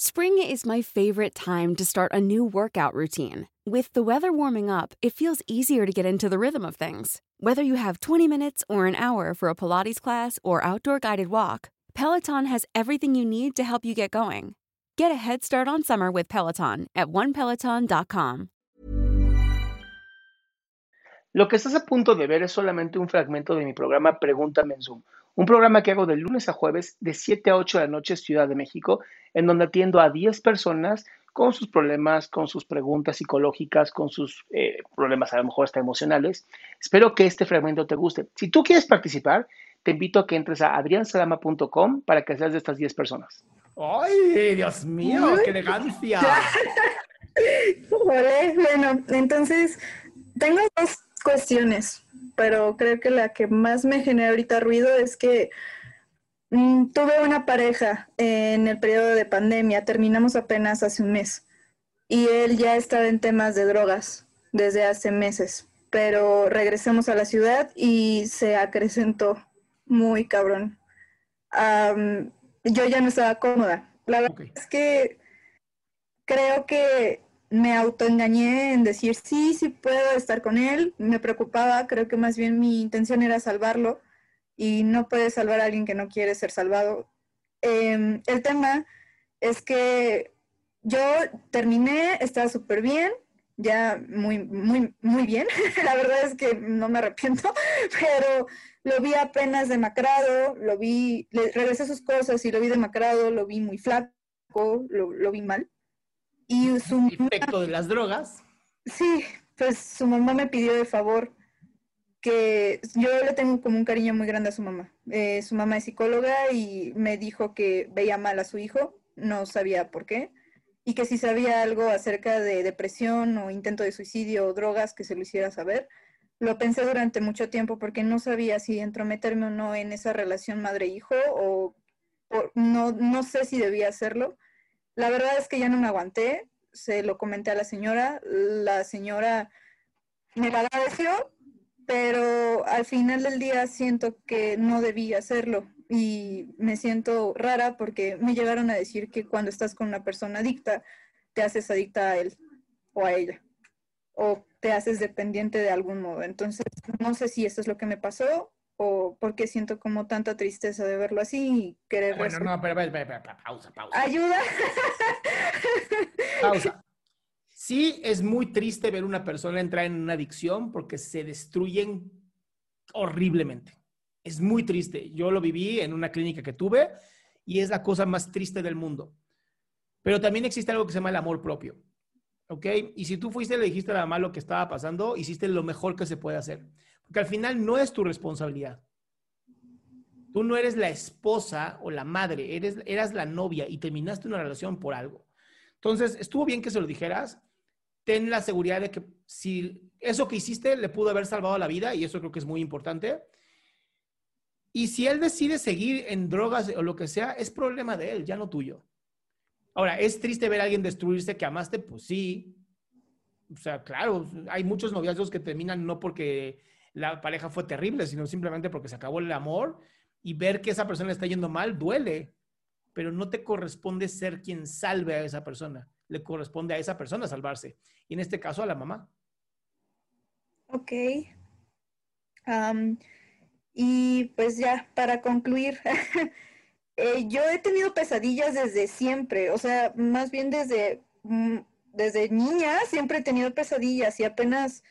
Spring is my favorite time to start a new workout routine. With the weather warming up, it feels easier to get into the rhythm of things. Whether you have 20 minutes or an hour for a Pilates class or outdoor guided walk, Peloton has everything you need to help you get going. Get a head start on summer with Peloton at onepeloton.com. Lo que estás a punto de ver es solamente un fragmento de mi programa Pregúntame en Zoom, un programa que hago de lunes a jueves de 7 a 8 de la noche Ciudad de México, en donde atiendo a 10 personas con sus problemas, con sus preguntas psicológicas, con sus eh, problemas a lo mejor hasta emocionales. Espero que este fragmento te guste. Si tú quieres participar, te invito a que entres a adriansalama.com para que seas de estas 10 personas. ¡Ay, Dios mío! ¡Qué elegancia! bueno, entonces tengo dos cuestiones, pero creo que la que más me genera ahorita ruido es que mm, tuve una pareja en el periodo de pandemia, terminamos apenas hace un mes, y él ya estaba en temas de drogas desde hace meses, pero regresamos a la ciudad y se acrecentó muy cabrón. yo ya no estaba cómoda. La verdad es que creo que me autoengañé en decir, sí, sí puedo estar con él. Me preocupaba, creo que más bien mi intención era salvarlo y no puedes salvar a alguien que no quiere ser salvado. Em, el tema es que yo terminé, estaba súper bien, ya muy, muy, muy bien. La verdad es que no me arrepiento, pero lo vi apenas demacrado, lo vi, le regresé sus cosas y lo vi demacrado, lo vi muy flaco, lo, lo vi mal. Y su efecto de las drogas. Sí, pues su mamá me pidió de favor que yo le tengo como un cariño muy grande a su mamá. Eh, su mamá es psicóloga y me dijo que veía mal a su hijo, no sabía por qué, y que si sabía algo acerca de depresión o intento de suicidio o drogas, que se lo hiciera saber. Lo pensé durante mucho tiempo porque no sabía si entrometerme o no en esa relación madre-hijo o, no, no sé si debía hacerlo la verdad es que ya no me aguanté, se lo comenté a la señora, la señora me agradeció, pero al final del día siento que no debí hacerlo y me siento rara porque me llegaron a decir que cuando estás con una persona adicta, te haces adicta a él o a ella o te haces dependiente de algún modo. Entonces, no sé si eso es lo que me pasó o porque siento como tanta tristeza de verlo así y querer... Bueno, no, pero, pausa, pausa. Ayuda. Pausa. Sí, es muy triste ver una persona entrar en una adicción porque se destruyen horriblemente. Es muy triste. Yo lo viví en una clínica que tuve y es la cosa más triste del mundo. Pero también existe algo que se llama el amor propio. ¿Ok? Y si tú fuiste y le dijiste a la mamá lo que estaba pasando, hiciste lo mejor que se puede hacer. Porque al final no es tu responsabilidad. Tú no eres la esposa o la madre, eres, eras la novia y terminaste una relación por algo. Entonces, estuvo bien que se lo dijeras. Ten la seguridad de que si eso que hiciste le pudo haber salvado la vida, y eso creo que es muy importante. Y si él decide seguir en drogas o lo que sea, es problema de él, ya no tuyo. Ahora, ¿es triste ver a alguien destruirse que amaste? Pues sí. O sea, claro, hay muchos noviazgos que terminan no porque la pareja fue terrible, sino simplemente porque se acabó el amor y ver que esa persona está yendo mal duele, pero no te corresponde ser quien salve a esa persona, le corresponde a esa persona salvarse, y en este caso a la mamá. Ok. y pues ya, para concluir, eh, yo he tenido pesadillas desde siempre, o sea, más bien desde, mm, desde niña siempre he tenido pesadillas y apenas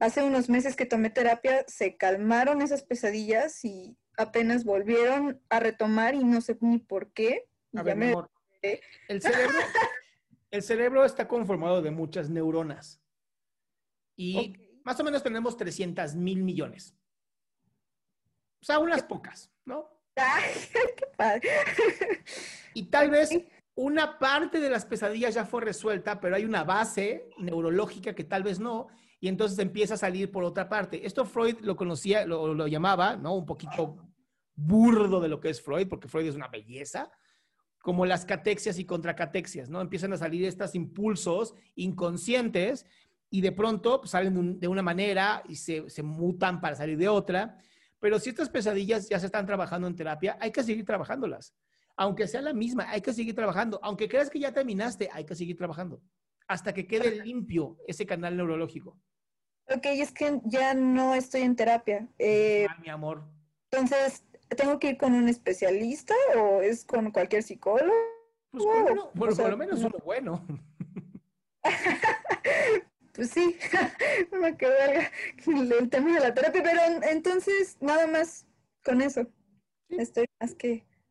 hace unos meses que tomé terapia se calmaron esas pesadillas y apenas volvieron a retomar y no sé ni por qué. A ver, mi amor, el cerebro, el cerebro está conformado de muchas neuronas y más o menos tenemos 300 mil millones. O sea, unas pocas, ¿no? Ay, qué padre. Y tal vez una parte de las pesadillas ya fue resuelta, pero hay una base neurológica que tal vez no, y entonces empieza a salir por otra parte. Esto Freud lo conocía, lo, lo llamaba, ¿no? Un poquito burdo de lo que es Freud, porque Freud es una belleza, como las catexias y contracatexias, ¿no? Empiezan a salir estos impulsos inconscientes y de pronto pues, salen de, una manera y se, se, mutan para salir de otra. Pero si estas pesadillas ya se están trabajando en terapia, hay que seguir trabajándolas. Aunque sea la misma, hay que seguir trabajando. Aunque creas que ya terminaste, hay que seguir trabajando. Hasta que quede limpio ese canal neurológico. Ok, es que ya no estoy en terapia. Eh, mi amor. Entonces, ¿tengo que ir con un especialista o es con cualquier psicólogo? Pues bueno, por, lo menos uno bueno. pues sí, me quedó el, el, tema de la terapia, pero entonces nada más con eso. Estoy más que